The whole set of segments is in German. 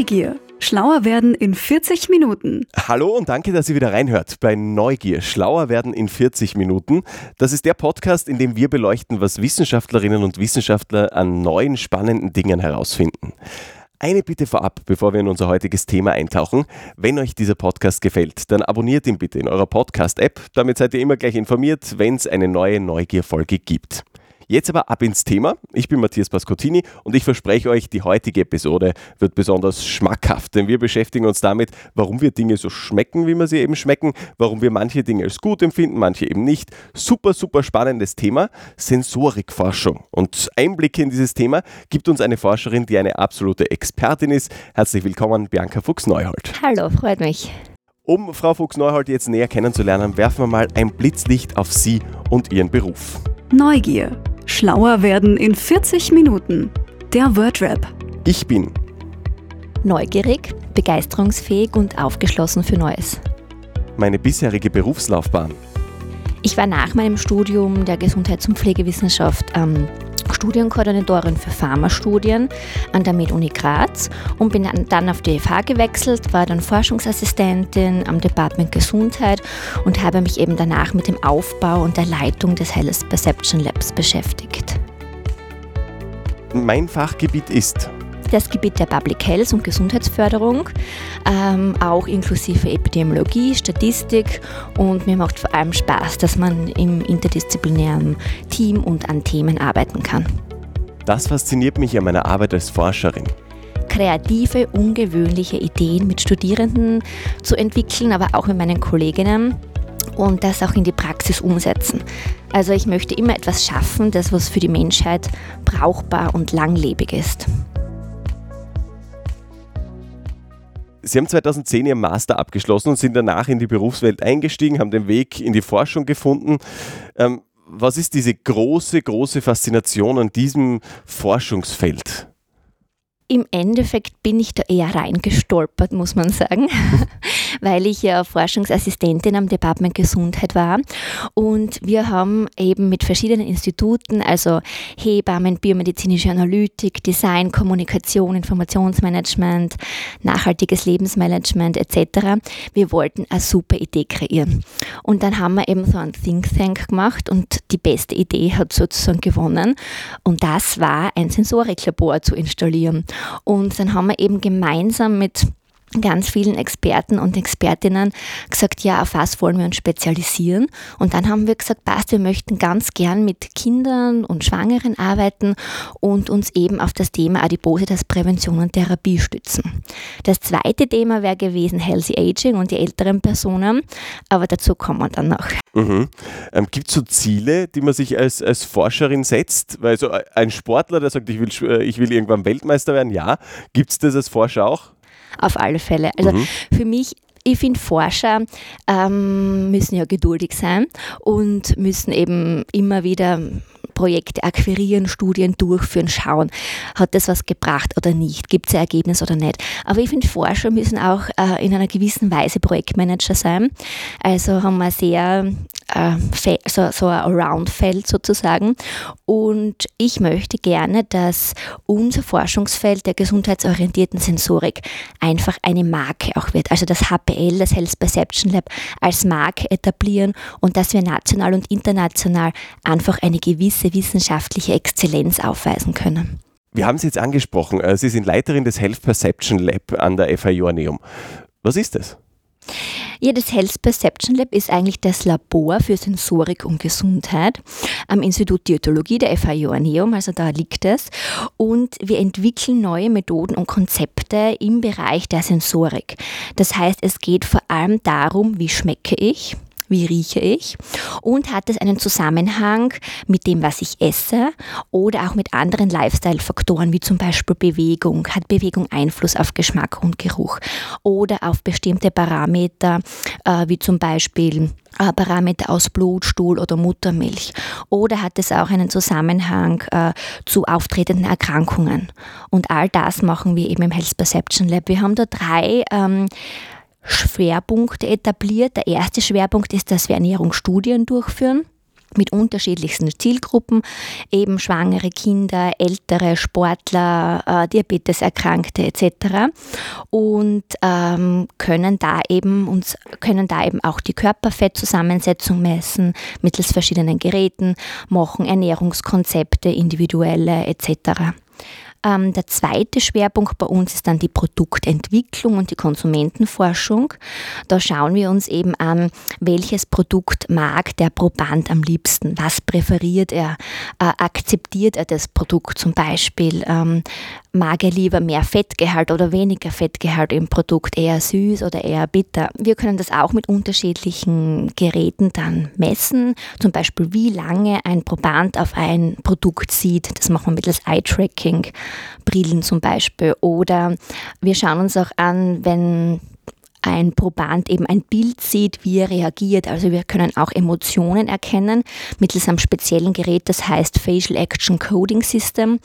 Neugier. Schlauer werden in 40 Minuten. Hallo und danke, dass ihr wieder reinhört bei Neugier. Schlauer werden in 40 Minuten. Das ist der Podcast, in dem wir beleuchten, was Wissenschaftlerinnen und Wissenschaftler an neuen spannenden Dingen herausfinden. Eine Bitte vorab, bevor wir in unser heutiges Thema eintauchen. Wenn euch dieser Podcast gefällt, dann abonniert ihn bitte in eurer Podcast-App. Damit seid ihr immer gleich informiert, wenn es eine neue Neugier-Folge gibt. Jetzt aber ab ins Thema. Ich bin Matthias Pascottini und ich verspreche euch, die heutige Episode wird besonders schmackhaft, denn wir beschäftigen uns damit, warum wir Dinge so schmecken, wie wir sie eben schmecken, warum wir manche Dinge als gut empfinden, manche eben nicht. Super, super spannendes Thema, Sensorikforschung. Und Einblicke in dieses Thema gibt uns eine Forscherin, die eine absolute Expertin ist. Herzlich willkommen, Bianca Fuchs-Neuhold. Hallo, freut mich. Um Frau Fuchs-Neuhold jetzt näher kennenzulernen, werfen wir mal ein Blitzlicht auf Sie und Ihren Beruf. Neugier. Schlauer werden in 40 Minuten. Der Wordrap. Ich bin Neugierig, begeisterungsfähig und aufgeschlossen für Neues. meine bisherige Berufslaufbahn. Ich war nach meinem Studium der Gesundheits- und Pflegewissenschaft ähm, Studienkoordinatorin für Pharmastudien an der Med-Uni Graz und bin dann- auf die FH gewechselt, war dann Forschungsassistentin am Department Gesundheit und habe mich eben danach mit dem Aufbau und der Leitung des Health Perception Labs beschäftigt. Mein Fachgebiet ist das Gebiet der Public Health und Gesundheitsförderung, ähm, auch inklusive Epidemiologie, Statistik und mir macht vor allem Spaß, dass man im interdisziplinären Team und an Themen arbeiten kann. Das fasziniert mich an meiner Arbeit als Forscherin. Kreative, ungewöhnliche Ideen mit Studierenden zu entwickeln, aber auch mit meinen Kolleginnen und das auch in die Praxis umsetzen. Also ich möchte immer etwas schaffen, das was für die Menschheit brauchbar und langlebig ist. Sie haben 2010 Ihren Master abgeschlossen und sind danach in die Berufswelt eingestiegen, haben den Weg in die Forschung gefunden. Ähm, was ist diese große, große Faszination an diesem Forschungsfeld? Im Endeffekt bin ich da eher reingestolpert, muss man sagen, weil ich ja Forschungsassistentin am Department Gesundheit war. Und wir haben eben mit verschiedenen Instituten, also Hebammen, biomedizinische Analytik, Design, Kommunikation, Informationsmanagement, nachhaltiges Lebensmanagement etc., wir wollten eine super Idee kreieren. Und dann haben wir eben so ein Think Tank gemacht und die beste Idee hat sozusagen gewonnen. Und das war ein Sensoriklabor zu installieren. Und dann haben wir eben gemeinsam mit ganz vielen Experten und Expertinnen gesagt, ja, auf was wollen wir uns spezialisieren? Und dann haben wir gesagt, passt, wir möchten ganz gern mit Kindern und Schwangeren arbeiten und uns eben auf das Thema Adipositas-Prävention und Therapie stützen. Das zweite Thema wäre gewesen Healthy Aging und die älteren Personen, aber dazu kommen wir dann noch. Mhm. Ähm, Gibt es so Ziele, die man sich als, als Forscherin setzt? Weil so ein Sportler, der sagt, ich will, äh, ich will irgendwann Weltmeister werden, ja. Gibt es das als Forscher auch? Auf alle Fälle. Also Mhm. für mich, ich finde, Forscher ähm, müssen ja geduldig sein und müssen eben immer wieder Projekte akquirieren, Studien durchführen, schauen, hat das was gebracht oder nicht, gibt es ein Ergebnis oder nicht. Aber ich finde, Forscher müssen auch äh, in einer gewissen Weise Projektmanager sein. Also haben wir sehr äh, so, so ein Around-Feld sozusagen. Und ich möchte gerne, dass unser Forschungsfeld der gesundheitsorientierten Sensorik einfach eine Marke auch wird. Also das HPL, das Health Perception Lab, als Marke etablieren und dass wir national und international einfach eine gewisse wissenschaftliche Exzellenz aufweisen können. Wir haben Sie jetzt angesprochen. äh, Sie sind Leiterin des Health Perception Lab an der FH Joanneum. Was ist das? Ja, das Health Perception Lab ist eigentlich das Labor für Sensorik und Gesundheit am Institut Diätologie der FH Joanneum, also da liegt es. Und wir entwickeln neue Methoden und Konzepte im Bereich der Sensorik. Das heißt, es geht vor allem darum, wie schmecke ich, wie rieche ich und hat es einen Zusammenhang mit dem, was ich esse oder auch mit anderen Lifestyle-Faktoren wie zum Beispiel Bewegung. Hat Bewegung Einfluss auf Geschmack und Geruch oder auf bestimmte Parameter äh, wie zum Beispiel äh, Parameter aus Blut, Stuhl oder Muttermilch? Oder hat es auch einen Zusammenhang äh, zu auftretenden Erkrankungen? Und all das machen wir eben im Health Perception Lab. Wir haben da drei ähm, Schwerpunkte etabliert. Der erste Schwerpunkt ist, dass wir Ernährungsstudien durchführen. mit unterschiedlichsten Zielgruppen, eben schwangere Kinder, ältere Sportler, äh, Diabeteserkrankte etc. Und ähm, können da eben uns können da eben auch die Körperfettzusammensetzung messen mittels verschiedenen Geräten, machen Ernährungskonzepte, individuelle etc. Ähm, der zweite Schwerpunkt bei uns ist dann die Produktentwicklung und die Konsumentenforschung. Da schauen wir uns eben an, welches Produkt mag der Proband am liebsten, was präferiert er, äh, akzeptiert er das Produkt zum Beispiel, ähm, mag er lieber mehr Fettgehalt oder weniger Fettgehalt im Produkt, eher süß oder eher bitter. Wir können das auch mit unterschiedlichen Geräten dann messen, zum Beispiel wie lange ein Proband auf ein Produkt sieht. Das machen wir mittels Eye-Tracking. Brillen zum Beispiel. Oder wir schauen uns auch an, wenn ein Proband eben ein Bild sieht, wie er reagiert. Also wir können auch Emotionen erkennen mittels einem speziellen Gerät, das heißt Facial Action Coding System.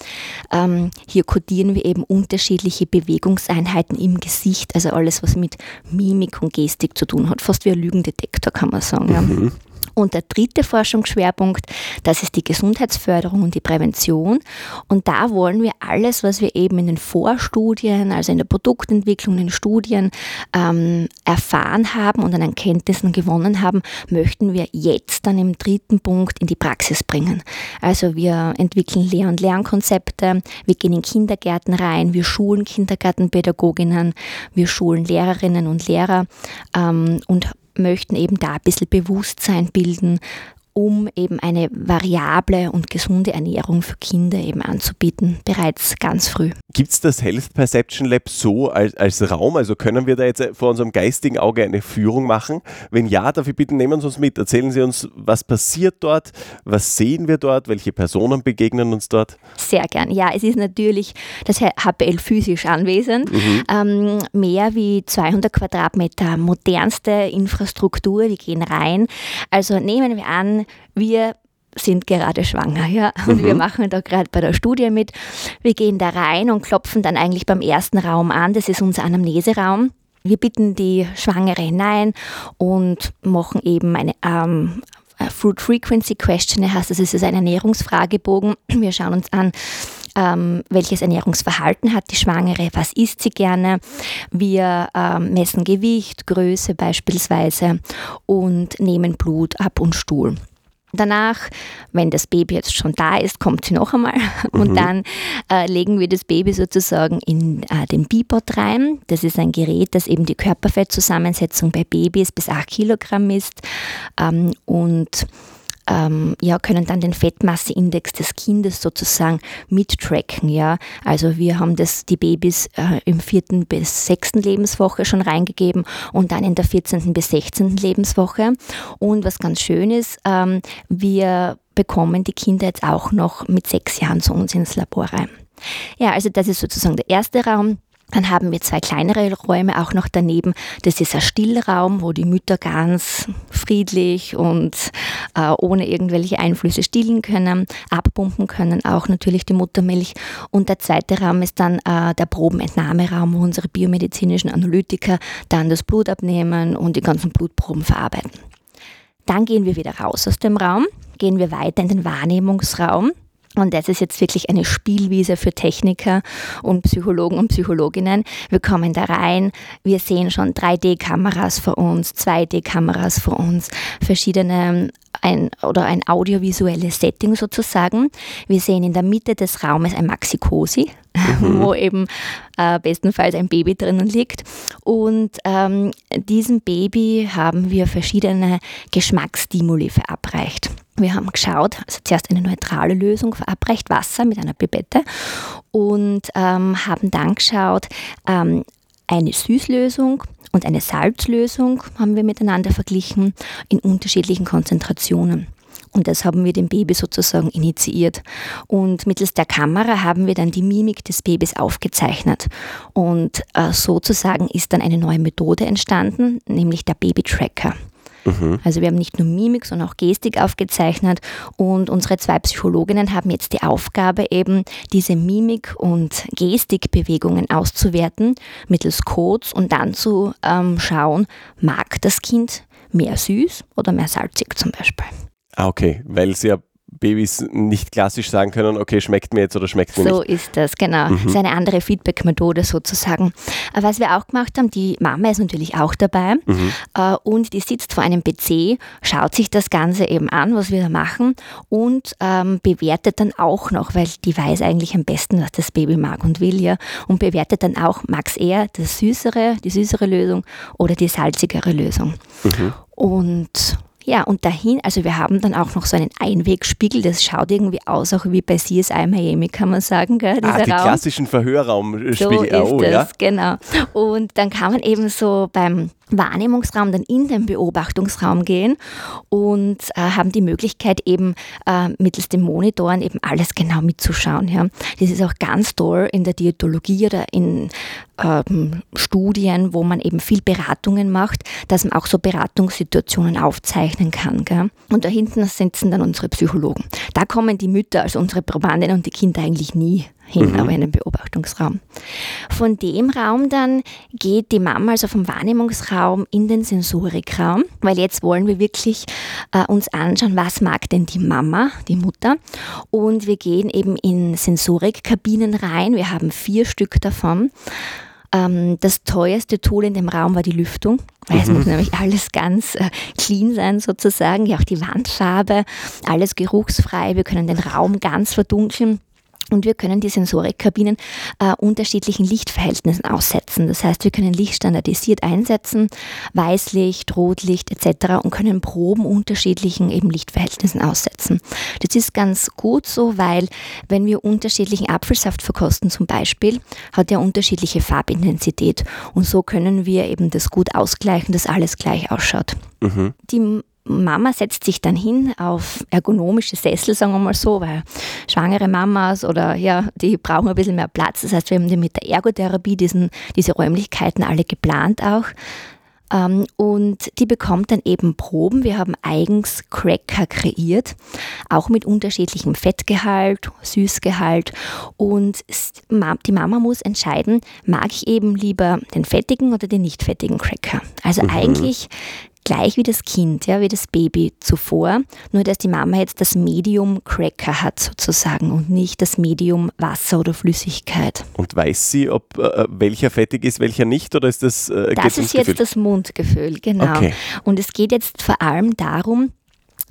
Ähm, hier codieren wir eben unterschiedliche Bewegungseinheiten im Gesicht, also alles, was mit Mimik und Gestik zu tun hat. Fast wie ein Lügendetektor, kann man sagen. Mhm. Und der dritte Forschungsschwerpunkt, das ist die Gesundheitsförderung und die Prävention. Und da wollen wir alles, was wir eben in den Vorstudien, also in der Produktentwicklung, in den Studien ähm, erfahren haben und an Erkenntnissen gewonnen haben, möchten wir jetzt dann im dritten Punkt in die Praxis bringen. Also wir entwickeln Lehr- und Lernkonzepte, wir gehen in Kindergärten rein, wir schulen Kindergartenpädagoginnen, wir schulen Lehrerinnen und Lehrer ähm, und möchten eben da ein bisschen Bewusstsein bilden, um eben eine variable und gesunde Ernährung für Kinder eben anzubieten, bereits ganz früh. Gibt es das Health Perception Lab so als, als Raum? Also können wir da jetzt vor unserem geistigen Auge eine Führung machen? Wenn ja, dafür bitte nehmen Sie uns mit. Erzählen Sie uns, was passiert dort, was sehen wir dort, welche Personen begegnen uns dort? Sehr gern. Ja, es ist natürlich das HPL physisch anwesend. Mhm. Ähm, mehr wie 200 Quadratmeter modernste Infrastruktur, wir gehen rein. Also nehmen wir an, wir sind gerade schwanger, ja. Und mhm. wir machen da gerade bei der Studie mit. Wir gehen da rein und klopfen dann eigentlich beim ersten Raum an. Das ist unser Anamneseraum. Wir bitten die Schwangere hinein und machen eben eine ähm, Food Frequency Question, heißt das ist ein Ernährungsfragebogen. Wir schauen uns an, ähm, welches Ernährungsverhalten hat die Schwangere, was isst sie gerne. Wir ähm, messen Gewicht, Größe beispielsweise und nehmen Blut ab und Stuhl. Danach, wenn das Baby jetzt schon da ist, kommt sie noch einmal und mhm. dann äh, legen wir das Baby sozusagen in äh, den Bipod rein. Das ist ein Gerät, das eben die Körperfettzusammensetzung bei Babys bis 8 Kilogramm misst ähm, und ähm, ja, können dann den Fettmasseindex des Kindes sozusagen mittracken. Ja? Also wir haben das, die Babys äh, im vierten bis sechsten Lebenswoche schon reingegeben und dann in der 14. bis 16. Lebenswoche. Und was ganz schön ist, ähm, wir bekommen die Kinder jetzt auch noch mit sechs Jahren zu uns ins Labor rein. Ja, also das ist sozusagen der erste Raum. Dann haben wir zwei kleinere Räume auch noch daneben. Das ist ein Stillraum, wo die Mütter ganz friedlich und äh, ohne irgendwelche Einflüsse stillen können, abpumpen können, auch natürlich die Muttermilch. Und der zweite Raum ist dann äh, der Probenentnahmeraum, wo unsere biomedizinischen Analytiker dann das Blut abnehmen und die ganzen Blutproben verarbeiten. Dann gehen wir wieder raus aus dem Raum, gehen wir weiter in den Wahrnehmungsraum. Und das ist jetzt wirklich eine Spielwiese für Techniker und Psychologen und Psychologinnen. Wir kommen da rein, wir sehen schon 3D-Kameras vor uns, 2D-Kameras vor uns, verschiedene ein, oder ein audiovisuelles Setting sozusagen. Wir sehen in der Mitte des Raumes ein Maxi-Cosi, mhm. wo eben äh, bestenfalls ein Baby drinnen liegt. Und ähm, diesem Baby haben wir verschiedene Geschmacksstimuli verabreicht. Wir haben geschaut, also zuerst eine neutrale Lösung verabreicht, Wasser mit einer Pipette und ähm, haben dann geschaut, ähm, eine Süßlösung und eine Salzlösung haben wir miteinander verglichen in unterschiedlichen Konzentrationen. Und das haben wir dem Baby sozusagen initiiert. Und mittels der Kamera haben wir dann die Mimik des Babys aufgezeichnet. Und äh, sozusagen ist dann eine neue Methode entstanden, nämlich der Baby-Tracker. Mhm. Also wir haben nicht nur Mimik, sondern auch Gestik aufgezeichnet und unsere zwei Psychologinnen haben jetzt die Aufgabe eben diese Mimik und Gestikbewegungen auszuwerten mittels Codes und dann zu ähm, schauen, mag das Kind mehr süß oder mehr salzig zum Beispiel. Ah, okay, weil sie ja Babys nicht klassisch sagen können, okay, schmeckt mir jetzt oder schmeckt mir so nicht. So ist das, genau. Mhm. Das ist eine andere Feedback-Methode sozusagen. Was wir auch gemacht haben, die Mama ist natürlich auch dabei mhm. Äh, und die sitzt vor einem PC, schaut sich das Ganze eben an, was wir da machen und ähm, bewertet dann auch noch, weil die weiß eigentlich am besten, was das Baby mag und will, ja, und bewertet dann auch, mag es eher das süßere, die süßere Lösung oder die salzigere Lösung. Mhm. Und ja, und dahin, also wir haben dann auch noch so einen Einwegspiegel, das schaut irgendwie aus, auch wie bei CSI Miami, kann man sagen, gell, dieser ah, die Raum. klassischen Verhörraumspiegel. So ist oh, das, ja? genau. Und dann kann man eben so beim Wahrnehmungsraum dann in den Beobachtungsraum gehen und äh, haben die Möglichkeit eben äh, mittels den Monitoren eben alles genau mitzuschauen. Ja. Das ist auch ganz toll in der Diätologie oder in ähm, Studien, wo man eben viel Beratungen macht, dass man auch so Beratungssituationen aufzeichnen kann. Gell? Und da hinten sitzen dann unsere Psychologen. Da kommen die Mütter, also unsere Probandinnen und die Kinder eigentlich nie hin, mhm. aber in den Beobachtungsraum. Von dem Raum dann geht die Mama also vom Wahrnehmungsraum in den Sensorikraum, weil jetzt wollen wir wirklich äh, uns anschauen, was mag denn die Mama, die Mutter. Und wir gehen eben in Sensorikkabinen rein. Wir haben vier Stück davon. Ähm, das teuerste Tool in dem Raum war die Lüftung, weil es mhm. muss nämlich alles ganz äh, clean sein sozusagen, ja auch die Wandfarbe, alles geruchsfrei. Wir können den Raum ganz verdunkeln. Und wir können die Sensorikkabinen äh, unterschiedlichen Lichtverhältnissen aussetzen. Das heißt, wir können Licht standardisiert einsetzen, Weißlicht, Rotlicht etc. und können Proben unterschiedlichen eben Lichtverhältnissen aussetzen. Das ist ganz gut so, weil wenn wir unterschiedlichen Apfelsaft verkosten zum Beispiel, hat er unterschiedliche Farbintensität und so können wir eben das gut ausgleichen, dass alles gleich ausschaut. Mhm. Die Mama setzt sich dann hin auf ergonomische Sessel, sagen wir mal so, weil schwangere Mamas oder ja, die brauchen ein bisschen mehr Platz. Das heißt, wir haben mit der Ergotherapie diesen, diese Räumlichkeiten alle geplant auch. Ähm, und die bekommt dann eben Proben. Wir haben eigens Cracker kreiert, auch mit unterschiedlichem Fettgehalt, Süßgehalt. Und die Mama muss entscheiden, mag ich eben lieber den fettigen oder den nicht fettigen Cracker. Also mhm. eigentlich gleich wie das Kind, ja, wie das Baby zuvor, nur dass die Mama jetzt das Medium Cracker hat sozusagen und nicht das Medium Wasser oder Flüssigkeit. Und weiß sie, ob äh, welcher fettig ist, welcher nicht, oder ist das? Äh, das ist jetzt das Mundgefühl, genau. Okay. Und es geht jetzt vor allem darum,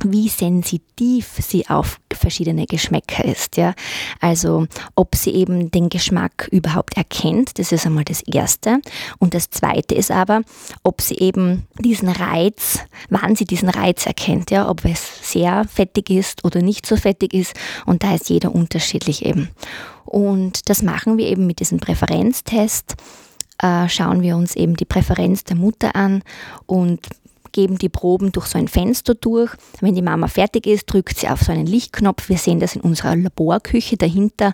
wie sensitiv sie auf verschiedene Geschmäcker ist. Ja? Also ob sie eben den Geschmack überhaupt erkennt, das ist einmal das Erste. Und das Zweite ist aber, ob sie eben diesen Reiz, wann sie diesen Reiz erkennt, ja? ob es sehr fettig ist oder nicht so fettig ist. Und da ist jeder unterschiedlich eben. Und das machen wir eben mit diesem Präferenztest. Äh, schauen wir uns eben die Präferenz der Mutter an und geben die Proben durch so ein Fenster durch. Wenn die Mama fertig ist, drückt sie auf so einen Lichtknopf. Wir sehen das in unserer Laborküche dahinter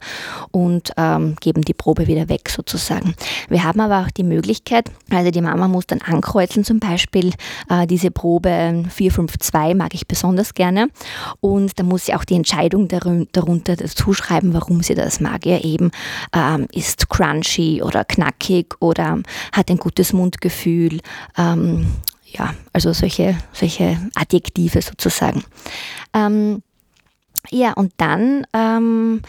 und ähm, geben die Probe wieder weg sozusagen. Wir haben aber auch die Möglichkeit, also die Mama muss dann ankreuzeln zum Beispiel, äh, diese Probe 452 mag ich besonders gerne und da muss sie auch die Entscheidung darunter dazu schreiben, warum sie das mag. Ja, eben ähm, ist crunchy oder knackig oder hat ein gutes Mundgefühl ähm, ja, also solche, solche Adjektive sozusagen. Ähm, ja, und dann ähm,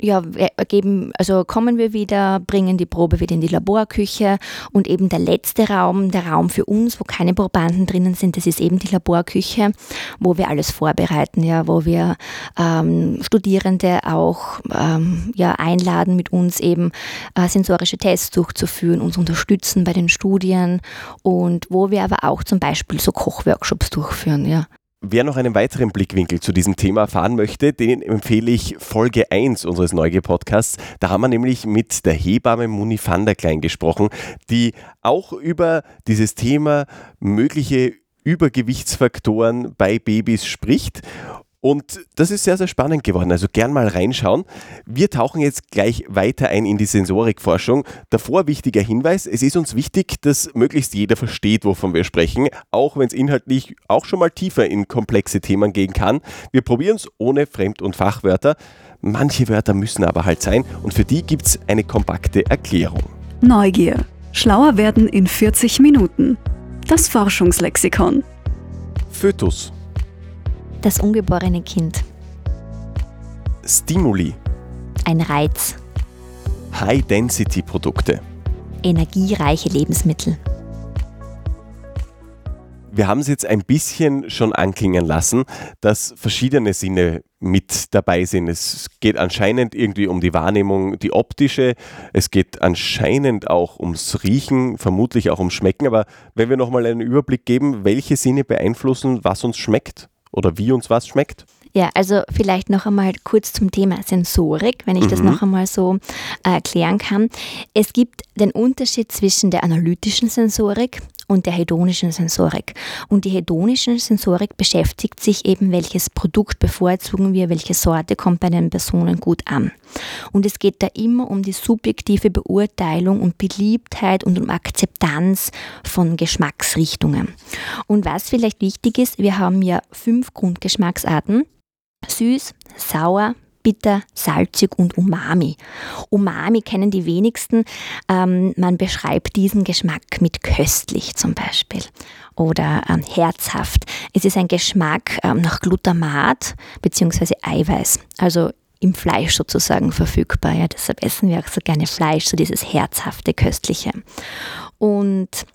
ja, geben, also kommen wir wieder, bringen die Probe wieder in die Laborküche und eben der letzte Raum, der Raum für uns, wo keine Probanden drinnen sind, das ist eben die Laborküche, wo wir alles vorbereiten, ja, wo wir ähm, Studierende auch ähm, ja, einladen, mit uns eben äh, sensorische Tests durchzuführen, uns unterstützen bei den Studien und wo wir aber auch zum Beispiel so Kochworkshops durchführen, ja. Wer noch einen weiteren Blickwinkel zu diesem Thema erfahren möchte, den empfehle ich Folge 1 unseres Neugier-Podcasts. Da haben wir nämlich mit der Hebamme Muni van der Klein gesprochen, die auch über dieses Thema mögliche Übergewichtsfaktoren bei Babys spricht und das ist sehr, sehr spannend geworden. Also gern mal reinschauen. Wir tauchen jetzt gleich weiter ein in die Sensorikforschung. Davor wichtiger Hinweis, es ist uns wichtig, dass möglichst jeder versteht, wovon wir sprechen, auch wenn es inhaltlich auch schon mal tiefer in komplexe Themen gehen kann. Wir probieren es ohne Fremd- und Fachwörter. Manche Wörter müssen aber halt sein und für die gibt es eine kompakte Erklärung. Neugier. Schlauer werden in 40 Minuten. Das Forschungslexikon. Fötus Das ungeborene Kind. Stimuli. Ein Reiz. High-Density-Produkte. Energiereiche Lebensmittel. Wir haben es jetzt ein bisschen schon anklingen lassen, dass verschiedene Sinne mit dabei sind. Es geht anscheinend irgendwie um die Wahrnehmung, die optische. Es geht anscheinend auch ums Riechen, vermutlich auch ums Schmecken. Aber wenn wir nochmal einen Überblick geben, welche Sinne beeinflussen, was uns schmeckt oder wie uns was schmeckt? Ja, also vielleicht noch einmal kurz zum Thema Sensorik, wenn ich mhm. das noch einmal so äh, erklären kann. Es gibt den Unterschied zwischen der analytischen Sensorik und der hedonischen Sensorik. Und die hedonische Sensorik beschäftigt sich eben, welches Produkt bevorzugen wir, welche Sorte kommt bei den Personen gut an. Und es geht da immer um die subjektive Beurteilung und Beliebtheit und um Akzeptanz von Geschmacksrichtungen. Und was vielleicht wichtig ist, wir haben ja fünf Grundgeschmacksarten. Süß, sauer, bitter, salzig und Umami. Umami kennen die wenigsten. Ähm, man beschreibt diesen Geschmack mit köstlich zum Beispiel oder ähm, herzhaft. Es ist ein Geschmack ähm, nach Glutamat bzw. Eiweiß. Also im Fleisch sozusagen verfügbar. Ja, deshalb essen wir auch so gerne Fleisch, so dieses herzhafte, köstliche. Und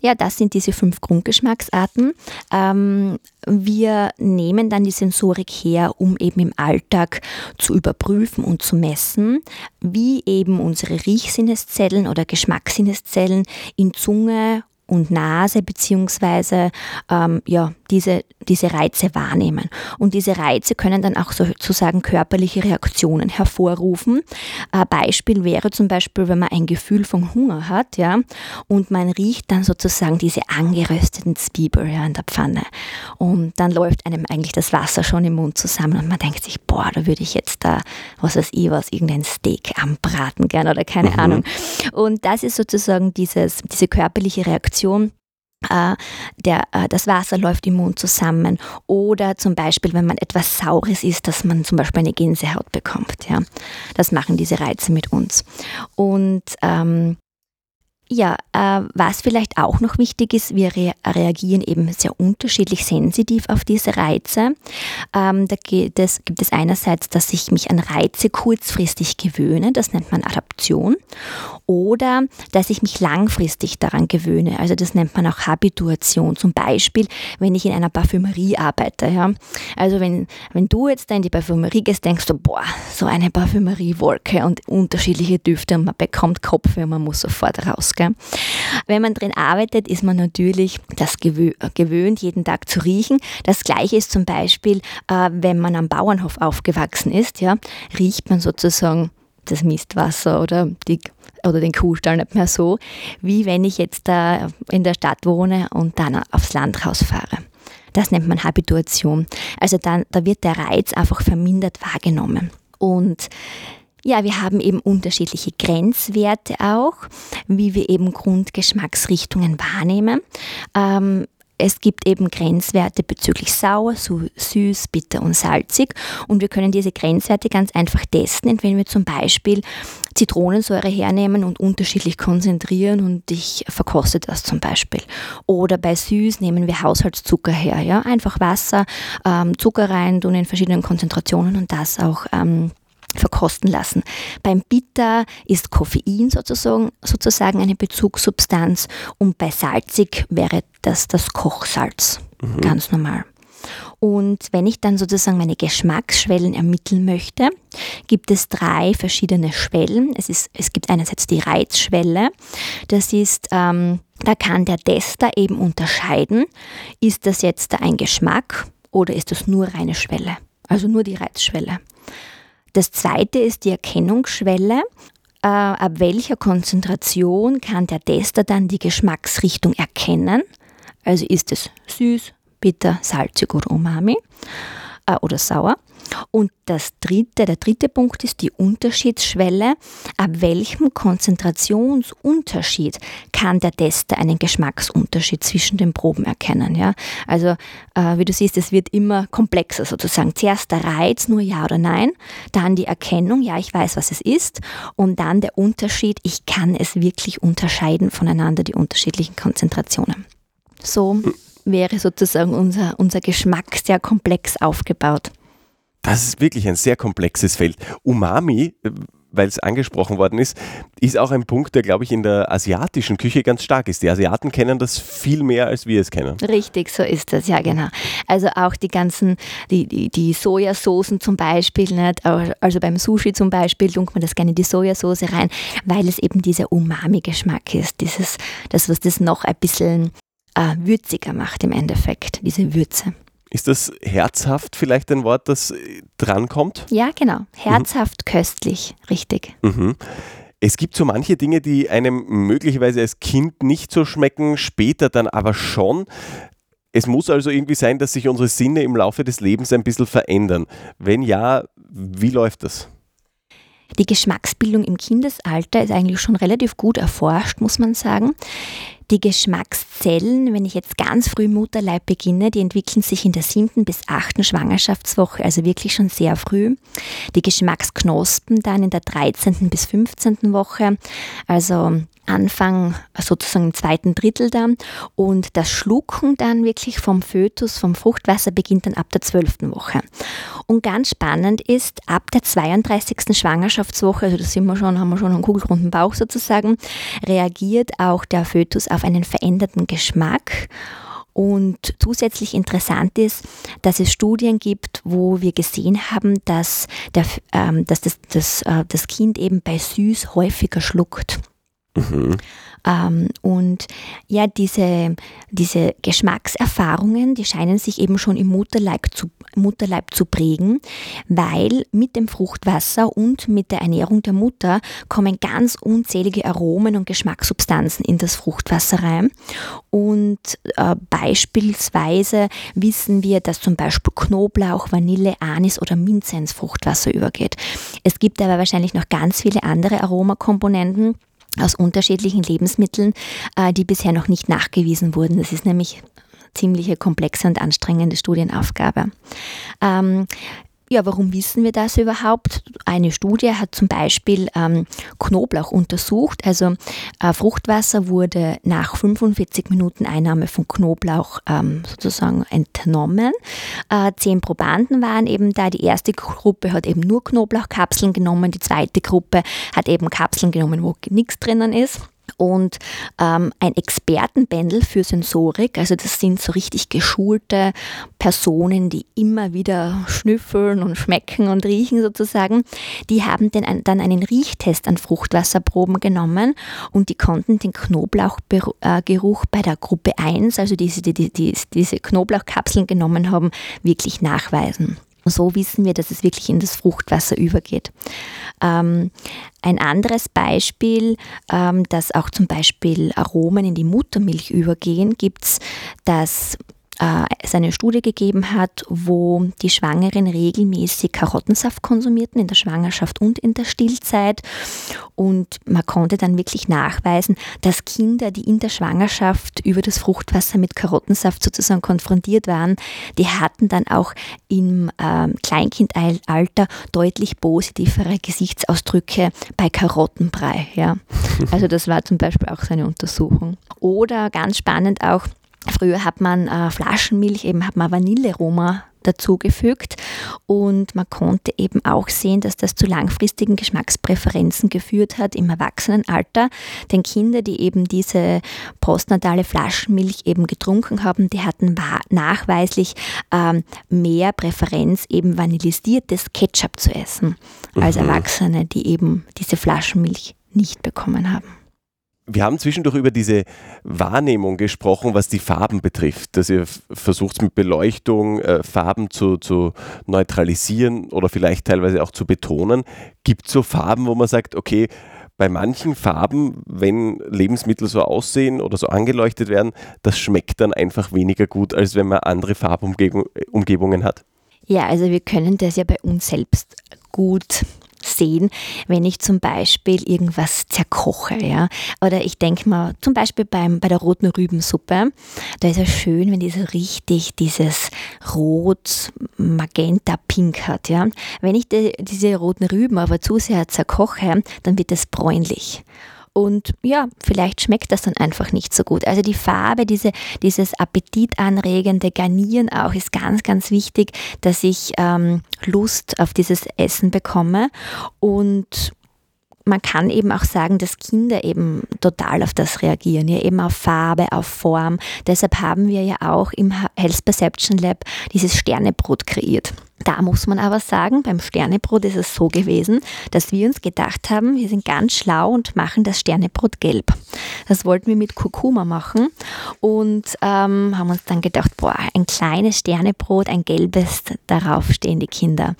ja, das sind diese fünf Grundgeschmacksarten. Ähm, wir nehmen dann die Sensorik her, um eben im Alltag zu überprüfen und zu messen, wie eben unsere Riechsinneszellen oder Geschmackssinneszellen in Zunge und Nase beziehungsweise ähm, ja, diese, diese Reize wahrnehmen. Und diese Reize können dann auch sozusagen körperliche Reaktionen hervorrufen. Ein Beispiel wäre zum Beispiel, wenn man ein Gefühl von Hunger hat, ja, und man riecht dann sozusagen diese angerösteten Zwiebeln ja, in der Pfanne. Und dann läuft einem eigentlich das Wasser schon im Mund zusammen und man denkt sich, boah, da würde ich jetzt da, was weiß ich was, irgendein Steak anbraten gern oder keine mhm. Ahnung. Und das ist sozusagen dieses, diese körperliche Reaktion, äh, der, äh, das Wasser läuft im Mund zusammen oder zum Beispiel, wenn man etwas Saures isst, dass man zum Beispiel eine Gänsehaut bekommt. Ja. Das machen diese Reize mit uns. Und ähm, ja, äh, was vielleicht auch noch wichtig ist, wir re reagieren eben sehr unterschiedlich sensitiv auf diese Reize. Ähm, da gibt es, gibt es einerseits, dass ich mich an Reize kurzfristig gewöhne, das nennt man Adaption, oder dass ich mich langfristig daran gewöhne, also das nennt man auch Habituation. Zum Beispiel, wenn ich in einer Parfümerie arbeite. Ja? Also wenn, wenn du jetzt da in die Parfümerie gehst, denkst du, boah, so eine Parfümeriewolke und unterschiedliche Düfte und man bekommt Kopfweh und man muss sofort raus. Gell? Wenn man drin arbeitet, ist man natürlich das gewö gewöhnt, jeden Tag zu riechen. Das gleiche ist zum Beispiel, äh, wenn man am Bauernhof aufgewachsen ist, ja, riecht man sozusagen das Mistwasser oder, die, oder den Kuhstall nicht mehr so, wie wenn ich jetzt da in der Stadt wohne und dann aufs Land rausfahre. Das nennt man Habituation. Also dann, da wird der Reiz einfach vermindert wahrgenommen. Und ja, wir haben eben unterschiedliche Grenzwerte auch, wie wir eben Grundgeschmacksrichtungen wahrnehmen. Ähm, es gibt eben Grenzwerte bezüglich sauer, süß, bitter und salzig und wir können diese Grenzwerte ganz einfach testen, indem wir zum Beispiel Zitronensäure hernehmen und unterschiedlich konzentrieren und ich verkoste das zum Beispiel. Oder bei süß nehmen wir Haushaltszucker her, ja, einfach Wasser, ähm, Zucker rein, tun in verschiedenen Konzentrationen und das auch ähm, verkosten lassen. Beim Bitter ist Koffein sozusagen, sozusagen eine Bezugssubstanz und bei salzig wäre das das Kochsalz. Mhm. Ganz normal. Und wenn ich dann sozusagen meine Geschmacksschwellen ermitteln möchte, gibt es drei verschiedene Schwellen. Es, ist, es gibt einerseits die Reizschwelle. Das ist, ähm, da kann der Tester eben unterscheiden, ist das jetzt ein Geschmack oder ist das nur reine Schwelle? Also nur die Reizschwelle. Das zweite ist die Erkennungsschwelle. Äh, ab welcher Konzentration kann der Tester dann die Geschmacksrichtung erkennen? Also ist es süß, bitter, salzig oder umami äh, oder sauer. Und das dritte, der dritte Punkt ist die Unterschiedsschwelle. Ab welchem Konzentrationsunterschied kann der Tester einen Geschmacksunterschied zwischen den Proben erkennen? Ja? Also äh, wie du siehst, es wird immer komplexer sozusagen. Zuerst der Reiz, nur ja oder nein, dann die Erkennung, ja, ich weiß, was es ist, und dann der Unterschied, ich kann es wirklich unterscheiden voneinander, die unterschiedlichen Konzentrationen. So wäre sozusagen unser, unser Geschmack sehr komplex aufgebaut. Das ist wirklich ein sehr komplexes Feld. Umami, weil es angesprochen worden ist, ist auch ein Punkt, der, glaube ich, in der asiatischen Küche ganz stark ist. Die Asiaten kennen das viel mehr, als wir es kennen. Richtig, so ist das, ja genau. Also auch die ganzen, die, die, die Sojasoßen zum Beispiel, nicht? also beim Sushi zum Beispiel tunkt man das gerne in die Sojasauce rein, weil es eben dieser Umami-Geschmack ist, dieses, das, was das noch ein bisschen äh, würziger macht im Endeffekt, diese Würze. Ist das herzhaft vielleicht ein Wort, das äh, drankommt? Ja, genau. Herzhaft, mhm. köstlich, richtig. Mhm. Es gibt so manche Dinge, die einem möglicherweise als Kind nicht so schmecken, später dann aber schon. Es muss also irgendwie sein, dass sich unsere Sinne im Laufe des Lebens ein bisschen verändern. Wenn ja, wie läuft das? Die Geschmacksbildung im Kindesalter ist eigentlich schon relativ gut erforscht, muss man sagen. Die Geschmackszellen, wenn ich jetzt ganz früh Mutterleib beginne, die entwickeln sich in der siebten bis achten Schwangerschaftswoche, also wirklich schon sehr früh. Die Geschmacksknospen dann in der 13. bis 15. Woche, also Anfang sozusagen im zweiten Drittel dann und das Schlucken dann wirklich vom Fötus, vom Fruchtwasser beginnt dann ab der zwölften Woche. Und ganz spannend ist, ab der 32. Schwangerschaftswoche, also das sind wir schon, haben wir schon einen kugelrunden Bauch sozusagen, reagiert auch der Fötus auf einen veränderten Geschmack und zusätzlich interessant ist, dass es Studien gibt, wo wir gesehen haben, dass, der, ähm, dass das, das, äh, das Kind eben bei Süß häufiger schluckt. Mhm. Ähm, und ja, diese, diese Geschmackserfahrungen, die scheinen sich eben schon im Mutterleib zu, Mutterleib zu prägen, weil mit dem Fruchtwasser und mit der Ernährung der Mutter kommen ganz unzählige Aromen und Geschmackssubstanzen in das Fruchtwasser rein. Und äh, beispielsweise wissen wir, dass zum Beispiel Knoblauch, Vanille, Anis oder Minze ins Fruchtwasser übergeht. Es gibt aber wahrscheinlich noch ganz viele andere Aromakomponenten aus unterschiedlichen Lebensmitteln, äh, die bisher noch nicht nachgewiesen wurden. Das ist nämlich ziemliche komplexe und anstrengende Studienaufgabe. Ähm, ja, warum wissen wir das überhaupt? Eine Studie hat zum Beispiel ähm, Knoblauch untersucht. Also äh, Fruchtwasser wurde nach 45 Minuten Einnahme von Knoblauch ähm, sozusagen entnommen. Äh, zehn Probanden waren eben da. Die erste Gruppe hat eben nur Knoblauchkapseln genommen. Die zweite Gruppe hat eben Kapseln genommen, wo nichts drinnen ist und ähm, ein Expertenbändel für Sensorik. Also das sind so richtig geschulte Personen, die immer wieder schnüffeln und schmecken und riechen sozusagen. Die haben den, dann einen Riechtest an Fruchtwasserproben genommen und die konnten den Knoblauchgeruch bei der Gruppe 1, also diese, die, die, diese Knoblauchkapseln genommen haben, wirklich nachweisen. So wissen wir, dass es wirklich in das Fruchtwasser übergeht. Ähm, ein anderes Beispiel, ähm, dass auch zum Beispiel Aromen in die Muttermilch übergehen, gibt es, dass äh, es Studie gegeben hat, wo die Schwangeren regelmäßig Karottensaft konsumierten in der Schwangerschaft und in der Stillzeit. Und man konnte dann wirklich nachweisen, dass Kinder, die in der Schwangerschaft über das Fruchtwasser mit Karottensaft sozusagen konfrontiert waren, die hatten dann auch im äh, Kleinkindalter deutlich positivere Gesichtsausdrücke bei Karottenbrei. Ja. Also das war zum Beispiel auch so eine Untersuchung. Oder ganz spannend auch, Früher hat man äh, Flaschenmilch, eben hat man Vanilleroma dazugefügt und man konnte eben auch sehen, dass das zu langfristigen Geschmackspräferenzen geführt hat im Erwachsenenalter. Denn Kinder, die eben diese postnatale Flaschenmilch eben getrunken haben, die hatten nachweislich ähm, mehr Präferenz, eben vanillisiertes Ketchup zu essen, als mhm. Erwachsene, die eben diese Flaschenmilch nicht bekommen haben. Wir haben zwischendurch über diese Wahrnehmung gesprochen, was die Farben betrifft, dass ihr versucht mit Beleuchtung äh, Farben zu, zu neutralisieren oder vielleicht teilweise auch zu betonen. Gibt es so Farben, wo man sagt, okay, bei manchen Farben, wenn Lebensmittel so aussehen oder so angeleuchtet werden, das schmeckt dann einfach weniger gut, als wenn man andere Farbumgebungen hat? Ja, also wir können das ja bei uns selbst gut sehen, wenn ich zum Beispiel irgendwas zerkoche. Ja? Oder ich denke mal, zum Beispiel beim, bei der roten Rübensuppe, da ist es schön, wenn die so richtig dieses Rot, Magenta, Pink hat. Ja? Wenn ich die, diese roten Rüben aber zu sehr zerkoche, dann wird es bräunlich. Und ja, vielleicht schmeckt das dann einfach nicht so gut. Also die Farbe, diese, dieses appetitanregende Garnieren auch ist ganz, ganz wichtig, dass ich ähm, Lust auf dieses Essen bekomme. Und man kann eben auch sagen, dass Kinder eben total auf das reagieren, ja eben auf Farbe, auf Form. Deshalb haben wir ja auch im Health Perception Lab dieses Sternebrot kreiert. Da muss man aber sagen, beim Sternebrot ist es so gewesen, dass wir uns gedacht haben, wir sind ganz schlau und machen das Sternebrot gelb. Das wollten wir mit Kurkuma machen und ähm, haben uns dann gedacht, boah, ein kleines Sternebrot, ein gelbes, darauf stehen die Kinder.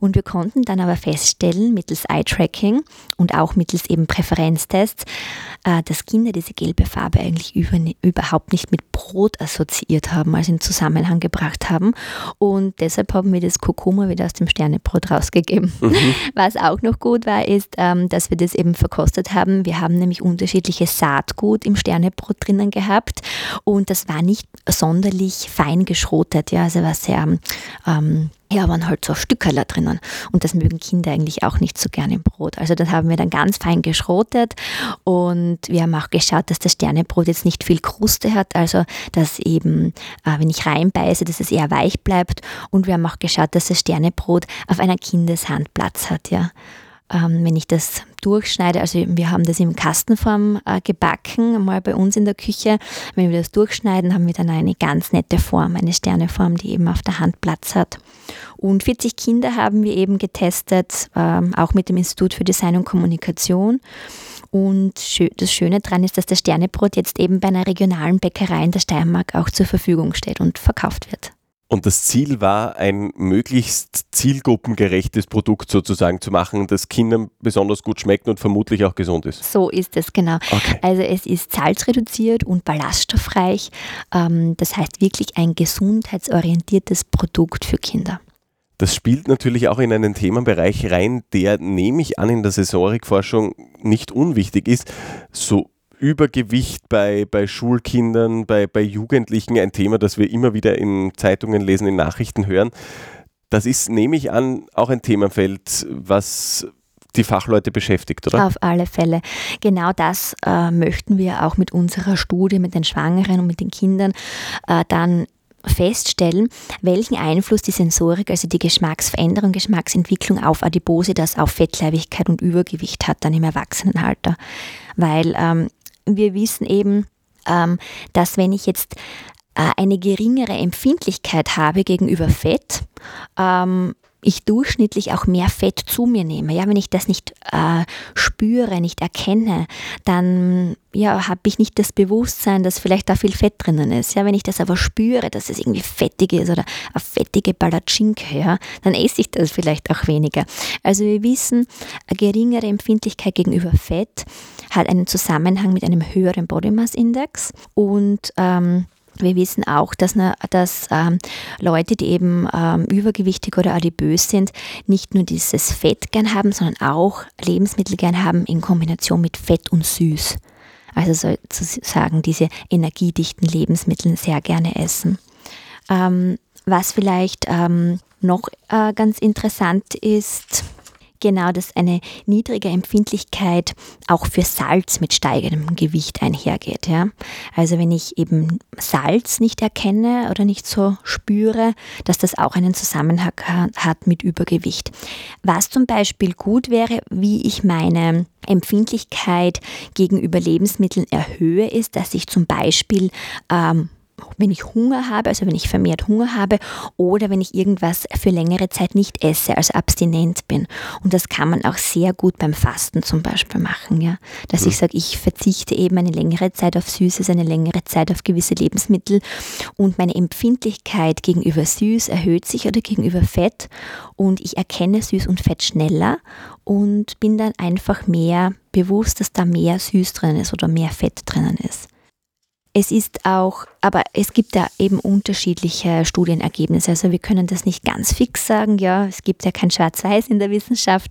Und wir konnten dann aber feststellen, mittels Eye-Tracking und auch mittels eben Präferenztests, äh, dass Kinder diese gelbe Farbe eigentlich über, überhaupt nicht mit Brot assoziiert haben, also in Zusammenhang gebracht haben. Und deshalb haben wir das Kurkuma wieder aus dem Sternebrot rausgegeben. Mhm. Was auch noch gut war, ist, ähm, dass wir das eben verkostet haben. Wir haben nämlich unterschiedliches Saatgut im Sternebrot drinnen gehabt und das war nicht sonderlich fein geschrotet. Ja, also war sehr ähm, ja, waren halt so Stückerler drinnen. Und das mögen Kinder eigentlich auch nicht so gerne im Brot. Also das haben wir dann ganz fein geschrotet und wir haben auch geschaut, dass das Sternebrot jetzt nicht viel Kruste hat, also dass eben, äh, wenn ich reinbeiße, dass es eher weich bleibt. Und wir haben auch geschaut, dass das Sternebrot auf einer Kindeshand Platz hat, ja ähm, wenn ich das durchschneide, also wir haben das in Kastenform äh, gebacken, mal bei uns in der Küche. Wenn wir das durchschneiden, haben wir dann eine ganz nette Form, eine Sterneform, die eben auf der Hand Platz hat. Und 40 Kinder haben wir eben getestet, ähm, auch mit dem Institut für Design und Kommunikation. Und das Schöne daran ist, dass das Sternebrot jetzt eben bei einer regionalen Bäckerei in der Steiermark auch zur Verfügung steht und verkauft wird. Und das Ziel war, ein möglichst zielgruppengerechtes Produkt sozusagen zu machen, das Kindern besonders gut schmeckt und vermutlich auch gesund ist. So ist es, genau. Okay. Also es ist salzreduziert und ballaststoffreich. Ähm, das heißt wirklich ein gesundheitsorientiertes Produkt für Kinder. Das spielt natürlich auch in einen Themenbereich rein, der, nehme ich an, in der Sensorikforschung nicht unwichtig ist. So Übergewicht bei, bei Schulkindern, bei, bei Jugendlichen ein Thema, das wir immer wieder in Zeitungen lesen, in Nachrichten hören. Das ist, nehme ich an, auch ein Themenfeld, was die Fachleute beschäftigt, oder? Auf alle Fälle. Genau das äh, möchten wir auch mit unserer Studie mit den Schwangeren und mit den Kindern äh, dann feststellen, welchen Einfluss die Sensorik, also die Geschmacksveränderung, Geschmacksentwicklung auf Adipose, das auf Fettleibigkeit und Übergewicht hat dann im Erwachsenenalter. Weil ähm, wir wissen eben, ähm, dass wenn ich jetzt äh, eine geringere Empfindlichkeit habe gegenüber Fett, ähm, ich durchschnittlich auch mehr Fett zu mir nehme. Ja, wenn ich das nicht äh, spüre, nicht erkenne, dann ja, habe ich nicht das Bewusstsein, dass vielleicht da viel Fett drinnen ist. Ja, wenn ich das aber spüre, dass es irgendwie fettig ist oder eine fettige Palatschinke, ja, dann esse ich das vielleicht auch weniger. Also wir wissen, eine geringere Empfindlichkeit gegenüber Fett hat einen Zusammenhang mit einem höheren Body Mass Index und ähm, wir wissen auch, dass, dass ähm, Leute, die eben ähm, übergewichtig oder adipös sind, nicht nur dieses Fett gern haben, sondern auch Lebensmittel gern haben in Kombination mit Fett und Süß. Also sozusagen diese energiedichten Lebensmittel sehr gerne essen. Ähm, was vielleicht ähm, noch äh, ganz interessant ist, genau, dass eine niedrige Empfindlichkeit auch für Salz mit steigendem Gewicht einhergeht. Ja? Also wenn ich eben Salz nicht erkenne oder nicht so spüre, dass das auch einen Zusammenhang hat mit Übergewicht. Was zum Beispiel gut wäre, wie ich meine Empfindlichkeit gegenüber Lebensmitteln erhöhe, ist, dass ich zum Beispiel ähm, wenn ich Hunger habe, also wenn ich vermehrt Hunger habe oder wenn ich irgendwas für längere Zeit nicht esse, also abstinent bin. Und das kann man auch sehr gut beim Fasten zum Beispiel machen, ja. Dass mhm. ich sage, ich verzichte eben eine längere Zeit auf Süßes, eine längere Zeit auf gewisse Lebensmittel und meine Empfindlichkeit gegenüber Süß erhöht sich oder gegenüber Fett und ich erkenne Süß und Fett schneller und bin dann einfach mehr bewusst, dass da mehr Süß drin ist oder mehr Fett drinnen ist. Es ist auch, aber es gibt da eben unterschiedliche Studienergebnisse. Also wir können das nicht ganz fix sagen, ja, es gibt ja kein Schwarz-Weiß in der Wissenschaft,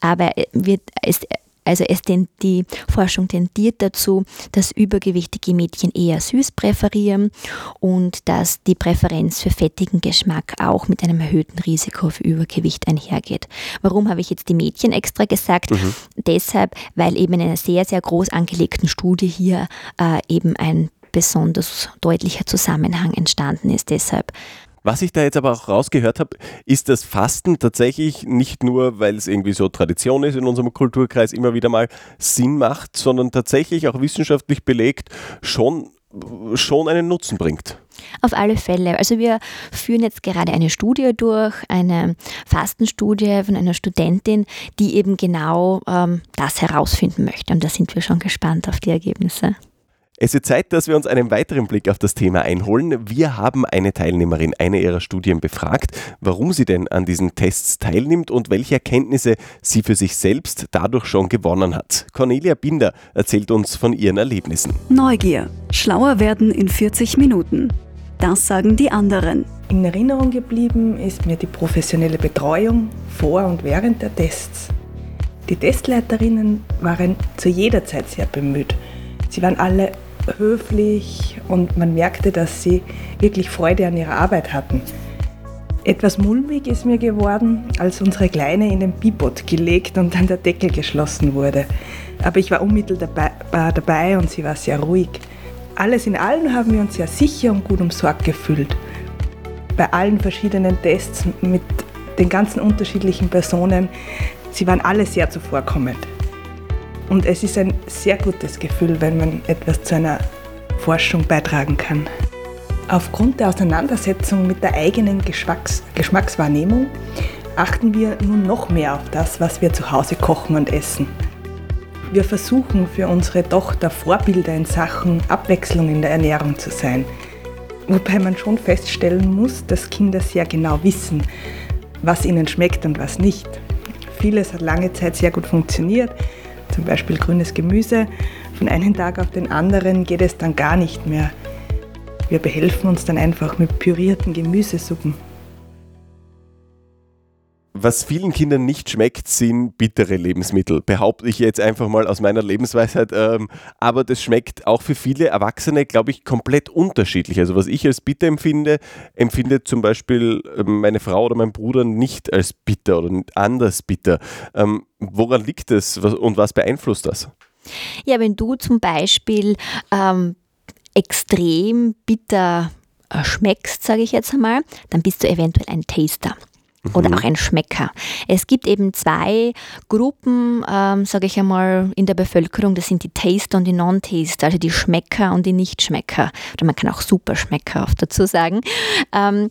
aber wird, es Also es denn, die Forschung tendiert dazu, dass übergewichtige Mädchen eher süß präferieren und dass die Präferenz für fettigen Geschmack auch mit einem erhöhten Risiko für Übergewicht einhergeht. Warum habe ich jetzt die Mädchen extra gesagt? Mhm. Deshalb, weil eben in einer sehr, sehr groß angelegten Studie hier äh, eben ein besonders deutlicher Zusammenhang entstanden ist. Deshalb was ich da jetzt aber auch rausgehört habe, ist, dass Fasten tatsächlich nicht nur, weil es irgendwie so Tradition ist in unserem Kulturkreis, immer wieder mal Sinn macht, sondern tatsächlich auch wissenschaftlich belegt schon, schon einen Nutzen bringt. Auf alle Fälle. Also wir führen jetzt gerade eine Studie durch, eine Fastenstudie von einer Studentin, die eben genau ähm, das herausfinden möchte. Und da sind wir schon gespannt auf die Ergebnisse. Es ist Zeit, dass wir uns einen weiteren Blick auf das Thema einholen. Wir haben eine Teilnehmerin einer ihrer Studien befragt, warum sie denn an diesen Tests teilnimmt und welche Erkenntnisse sie für sich selbst dadurch schon gewonnen hat. Cornelia Binder erzählt uns von ihren Erlebnissen. Neugier. Schlauer werden in 40 Minuten. Das sagen die anderen. In Erinnerung geblieben ist mir die professionelle Betreuung vor und während der Tests. Die Testleiterinnen waren zu jeder Zeit sehr bemüht. Sie waren alle höflich und man merkte, dass sie wirklich Freude an ihrer Arbeit hatten. Etwas mulmig ist mir geworden, als unsere Kleine in den Bibot gelegt und dann der Deckel geschlossen wurde. Aber ich war unmittelbar dabei und sie war sehr ruhig. Alles in allem haben wir uns sehr sicher und gut umsorgt gefühlt. Bei allen verschiedenen Tests mit den ganzen unterschiedlichen Personen, sie waren alle sehr zuvorkommend. Und es ist ein sehr gutes Gefühl, wenn man etwas zu einer Forschung beitragen kann. Aufgrund der Auseinandersetzung mit der eigenen Geschmacks Geschmackswahrnehmung achten wir nun noch mehr auf das, was wir zu Hause kochen und essen. Wir versuchen für unsere Tochter Vorbilder in Sachen Abwechslung in der Ernährung zu sein. Wobei man schon feststellen muss, dass Kinder sehr genau wissen, was ihnen schmeckt und was nicht. Vieles hat lange Zeit sehr gut funktioniert, zum Beispiel grünes Gemüse, von einem Tag auf den anderen geht es dann gar nicht mehr. Wir behelfen uns dann einfach mit pürierten Gemüsesuppen. Was vielen Kindern nicht schmeckt, sind bittere Lebensmittel. Behaupte ich jetzt einfach mal aus meiner Lebensweisheit. Ähm, aber das schmeckt auch für viele Erwachsene, glaube ich, komplett unterschiedlich. Also was ich als bitter empfinde, empfindet zum Beispiel ähm, meine Frau oder mein Bruder nicht als bitter oder anders bitter. Ähm, woran liegt das und was beeinflusst das? Ja, wenn du zum Beispiel ähm, extrem bitter äh, schmeckst, sage ich jetzt einmal, dann bist du eventuell ein Taster oder mhm. auch ein Schmecker. Es gibt eben zwei Gruppen, ähm, sage ich einmal, in der Bevölkerung. Das sind die Taster und die Non-Taster, also die Schmecker und die Nichtschmecker. Oder man kann auch Superschmecker oft dazu sagen. Ähm,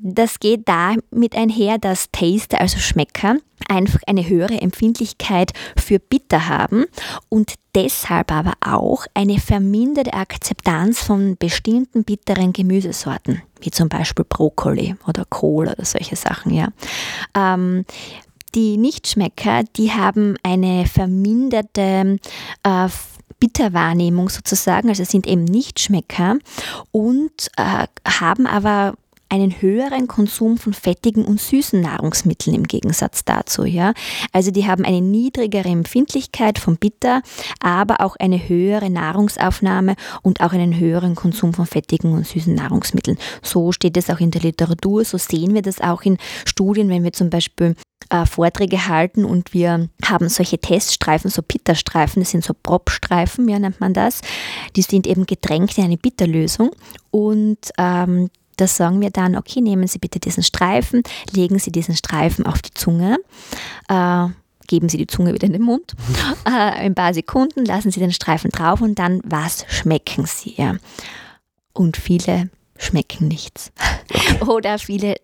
das geht damit einher, dass Taster, also Schmecker, einfach eine höhere Empfindlichkeit für Bitter haben und deshalb aber auch eine verminderte Akzeptanz von bestimmten bitteren Gemüsesorten, wie zum Beispiel Brokkoli oder Kohl oder solche Sachen. Ja. Ähm, die Nichtschmecker, die haben eine verminderte äh, Bitterwahrnehmung sozusagen, also sind eben Nichtschmecker und äh, haben aber einen höheren Konsum von fettigen und süßen Nahrungsmitteln im Gegensatz dazu. Ja? Also die haben eine niedrigere Empfindlichkeit von Bitter, aber auch eine höhere Nahrungsaufnahme und auch einen höheren Konsum von fettigen und süßen Nahrungsmitteln. So steht es auch in der Literatur, so sehen wir das auch in Studien, wenn wir zum Beispiel äh, Vorträge halten und wir haben solche Teststreifen, so Bitterstreifen, das sind so Propstreifen, ja, nennt man das. Die sind eben getränkt in eine Bitterlösung und ähm, da sagen wir dann, okay, nehmen Sie bitte diesen Streifen, legen Sie diesen Streifen auf die Zunge. Äh, geben Sie die Zunge wieder in den Mund. Äh, ein paar Sekunden lassen Sie den Streifen drauf und dann, was schmecken Sie? Ja. Und viele schmecken nichts. oder viele,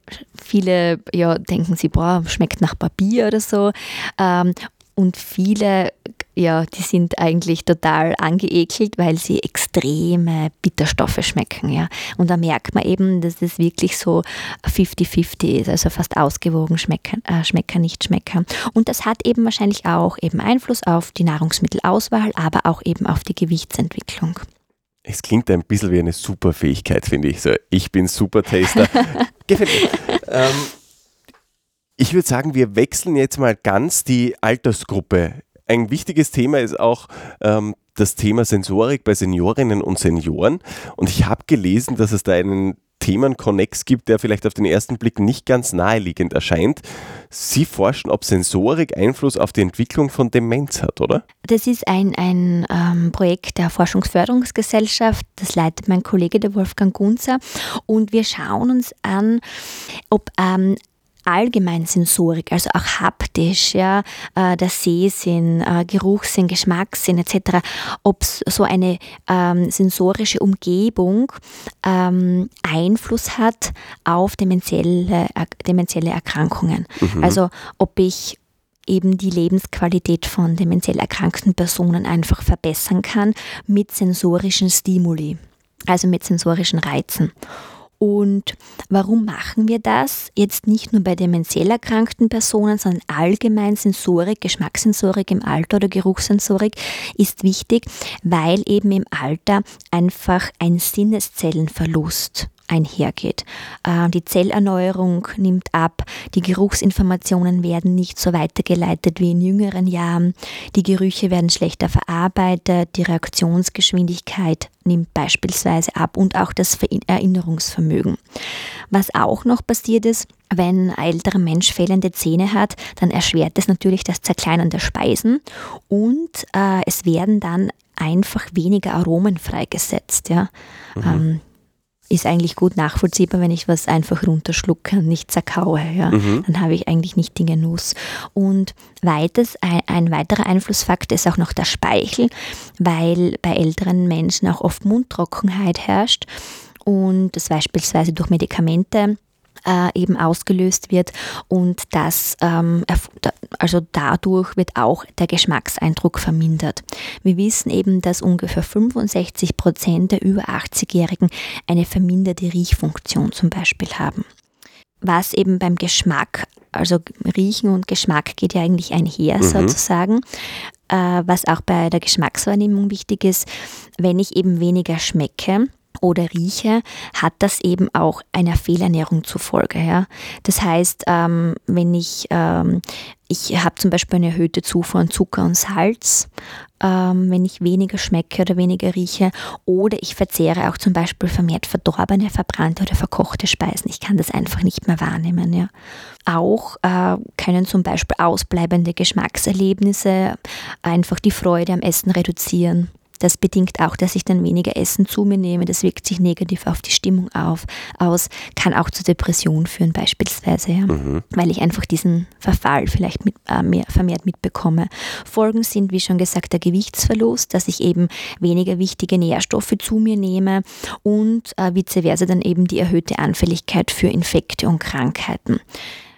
viele ja, denken sie, boah, schmeckt nach Papier oder so. Ähm, und viele ja, die sind eigentlich total angeekelt, weil sie extreme Bitterstoffe schmecken. Ja. Und da merkt man eben, dass es wirklich so 50-50 ist, also fast ausgewogen Schmecker, äh, Schmecker, nicht Schmecker. Und das hat eben wahrscheinlich auch eben Einfluss auf die Nahrungsmittelauswahl, aber auch eben auf die Gewichtsentwicklung. Es klingt ein bisschen wie eine Superfähigkeit, finde ich. So, ich bin Super-Taster. Gefällt mir. Ähm, ich würde sagen, wir wechseln jetzt mal ganz die Altersgruppe Ein wichtiges Thema ist auch ähm, das Thema Sensorik bei Seniorinnen und Senioren. Und ich habe gelesen, dass es da einen Themenkonnex gibt, der vielleicht auf den ersten Blick nicht ganz naheliegend erscheint. Sie forschen, ob Sensorik Einfluss auf die Entwicklung von Demenz hat, oder? Das ist ein, ein ähm, Projekt der Forschungsförderungsgesellschaft. Das leitet mein Kollege, der Wolfgang Gunzer. Und wir schauen uns an, ob ähm, allgemein Sensorik, also auch haptisch, ja, äh, der Sehsinn, äh, Geruchssinn, Geschmackssinn etc., ob so eine ähm, sensorische Umgebung ähm, Einfluss hat auf dementielle, äh, dementielle Erkrankungen. Mhm. Also ob ich eben die Lebensqualität von dementiell erkrankten Personen einfach verbessern kann mit sensorischen Stimuli, also mit sensorischen Reizen. Und warum machen wir das? Jetzt nicht nur bei dementiell erkrankten Personen, sondern allgemein Sensorik, Geschmackssensorik im Alter oder Geruchssensorik ist wichtig, weil eben im Alter einfach ein Sinneszellenverlust einhergeht. Äh, die Zellerneuerung nimmt ab, die Geruchsinformationen werden nicht so weitergeleitet wie in jüngeren Jahren, die Gerüche werden schlechter verarbeitet, die Reaktionsgeschwindigkeit nimmt beispielsweise ab und auch das Erinnerungsvermögen. Was auch noch passiert ist, wenn ein älterer Mensch fehlende Zähne hat, dann erschwert es natürlich das Zerkleinern der Speisen und äh, es werden dann einfach weniger Aromen freigesetzt. Ja. Mhm. Ähm, ist eigentlich gut nachvollziehbar, wenn ich was einfach runterschlucke und nicht zerkaue. Ja. Mhm. Dann habe ich eigentlich nicht den Genuss. Und weiters, ein, ein, weiterer Einflussfaktor ist auch noch der Speichel, weil bei älteren Menschen auch oft Mundtrockenheit herrscht und das beispielsweise durch Medikamente äh, eben ausgelöst wird und das ähm, also dadurch wird auch der Geschmackseindruck vermindert. Wir wissen eben, dass ungefähr 65 Prozent der über 80-Jährigen eine verminderte Riechfunktion zum Beispiel haben. Was eben beim Geschmack, also Riechen und Geschmack geht ja eigentlich einher mhm. sozusagen, äh, was auch bei der Geschmackswahrnehmung wichtig ist, wenn ich eben weniger schmecke, oder rieche, hat das eben auch einer Fehlernährung zufolge. Ja? Das heißt, ähm, wenn ich, ähm, ich habe zum Beispiel eine erhöhte Zufuhr an Zucker und Salz, ähm, wenn ich weniger schmecke oder weniger rieche, oder ich verzehre auch zum Beispiel vermehrt verdorbene, verbrannte oder verkochte Speisen. Ich kann das einfach nicht mehr wahrnehmen. Ja? Auch äh, können zum Beispiel ausbleibende Geschmackserlebnisse einfach die Freude am Essen reduzieren. Das bedingt auch, dass ich dann weniger Essen zu mir nehme. Das wirkt sich negativ auf die Stimmung auf, aus, kann auch zu Depressionen führen beispielsweise, ja, mhm. weil ich einfach diesen Verfall vielleicht mit, äh, mehr, vermehrt mitbekomme. Folgen sind, wie schon gesagt, der Gewichtsverlust, dass ich eben weniger wichtige Nährstoffe zu mir nehme und äh, vice versa dann eben die erhöhte Anfälligkeit für Infekte und Krankheiten.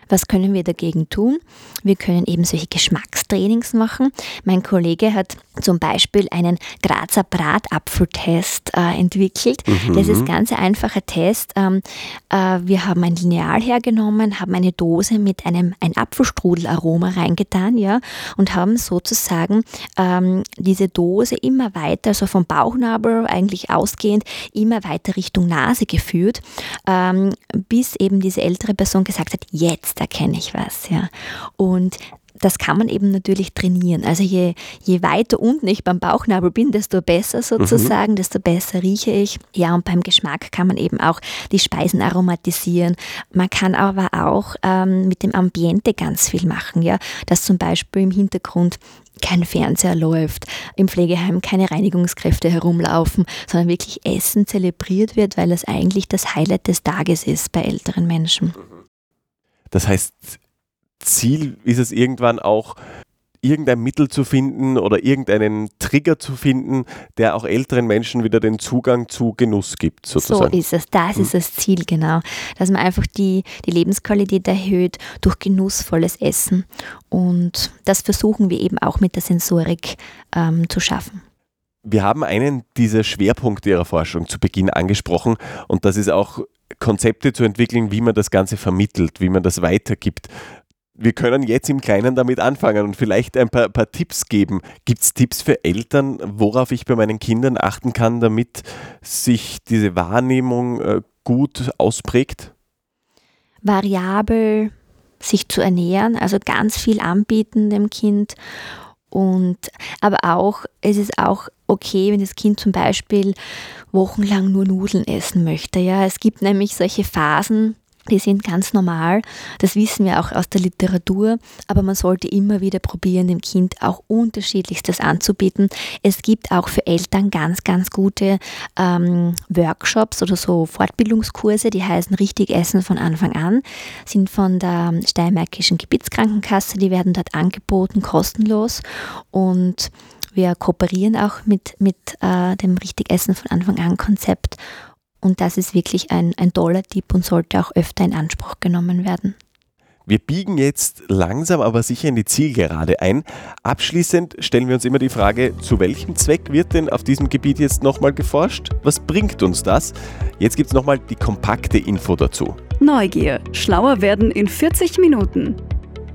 Was können wir dagegen tun? Wir können eben solche Geschmackstrainings machen. Mein Kollege hat zum Beispiel einen Grazer Bratapfeltest äh, entwickelt. Mhm. Das ist ein ganz einfacher Test. Ähm, äh, wir haben ein Lineal hergenommen, haben eine Dose mit einem ein Apfelstrudelaroma reingetan, ja, und haben sozusagen ähm, diese Dose immer weiter, also vom Bauchnabel eigentlich ausgehend, immer weiter Richtung Nase geführt, ähm, bis eben diese ältere Person gesagt hat, jetzt da kenne ich was, ja. Und das kann man eben natürlich trainieren. Also je, je weiter unten ich beim Bauchnabel bin, desto besser sozusagen, mhm. desto besser rieche ich. Ja, und beim Geschmack kann man eben auch die Speisen aromatisieren. Man kann aber auch ähm, mit dem Ambiente ganz viel machen, ja, dass zum Beispiel im Hintergrund kein Fernseher läuft, im Pflegeheim keine Reinigungskräfte herumlaufen, sondern wirklich Essen zelebriert wird, weil das eigentlich das Highlight des Tages ist bei älteren Menschen. Mhm. Das heißt, Ziel ist es irgendwann auch, irgendein Mittel zu finden oder irgendeinen Trigger zu finden, der auch älteren Menschen wieder den Zugang zu Genuss gibt. Sozusagen. So ist es, das hm. ist das Ziel, genau. Dass man einfach die, die Lebensqualität erhöht durch genussvolles Essen. Und das versuchen wir eben auch mit der Sensorik ähm, zu schaffen. Wir haben einen dieser Schwerpunkte Ihrer Forschung zu Beginn angesprochen und das ist auch Konzepte zu entwickeln, wie man das Ganze vermittelt, wie man das weitergibt. Wir können jetzt im Kleinen damit anfangen und vielleicht ein paar, paar Tipps geben. Gibt es Tipps für Eltern, worauf ich bei meinen Kindern achten kann, damit sich diese Wahrnehmung äh, gut ausprägt? Variabel sich zu ernähren, also ganz viel anbieten dem Kind Und, aber auch, es ist auch okay, wenn das Kind zum Beispiel wochenlang nur Nudeln essen möchte. Ja, es gibt nämlich solche Phasen, die sind ganz normal, das wissen wir auch aus der Literatur, aber man sollte immer wieder probieren, dem Kind auch unterschiedlichstes anzubieten. Es gibt auch für Eltern ganz, ganz gute ähm, Workshops oder so Fortbildungskurse, die heißen Richtig Essen von Anfang an, sind von der Steiermärkischen Gebietskrankenkasse, die werden dort angeboten, kostenlos und wir kooperieren auch mit, mit äh, dem Richtig Essen von Anfang an Konzept und das ist wirklich ein, ein toller Tipp und sollte auch öfter in Anspruch genommen werden. Wir biegen jetzt langsam aber sicher in die Zielgerade ein. Abschließend stellen wir uns immer die Frage, zu welchem Zweck wird denn auf diesem Gebiet jetzt nochmal geforscht? Was bringt uns das? Jetzt gibt es nochmal die kompakte Info dazu. Neugier. Schlauer werden in 40 Minuten.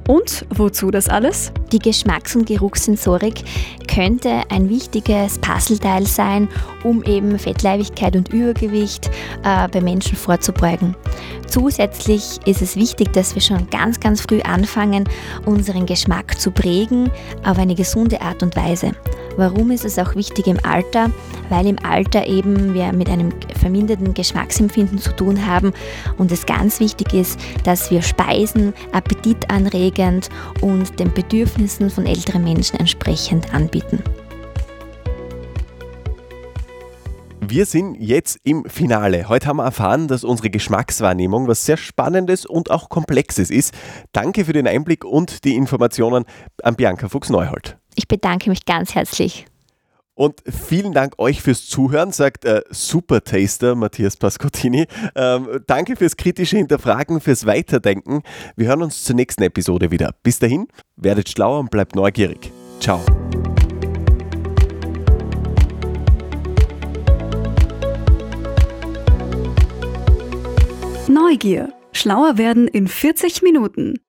Und wozu das alles? Die Geschmacks- und Geruchssensorik könnte ein wichtiges Puzzleteil sein, um eben Fettleibigkeit und Übergewicht äh, bei Menschen vorzubeugen. Zusätzlich ist es wichtig, dass wir schon ganz, ganz früh anfangen, unseren Geschmack zu prägen auf eine gesunde Art und Weise. Warum ist es auch wichtig im Alter? Weil im Alter eben wir mit einem verminderten Geschmacksempfinden zu tun haben und es ganz wichtig ist, dass wir Speisen appetitanregend und den Bedürfnissen von älteren Menschen entsprechend anbieten. Wir sind jetzt im Finale. Heute haben wir erfahren, dass unsere Geschmackswahrnehmung was sehr Spannendes und auch Komplexes ist. Danke für den Einblick und die Informationen an Bianca Fuchs-Neuhold. Ich bedanke mich ganz herzlich. Und vielen Dank euch fürs Zuhören, sagt äh, Super Taster Matthias Pascottini. Ähm, danke fürs kritische Hinterfragen, fürs Weiterdenken. Wir hören uns zur nächsten Episode wieder. Bis dahin, werdet schlauer und bleibt neugierig. Ciao. Neugier. Schlauer werden in 40 Minuten.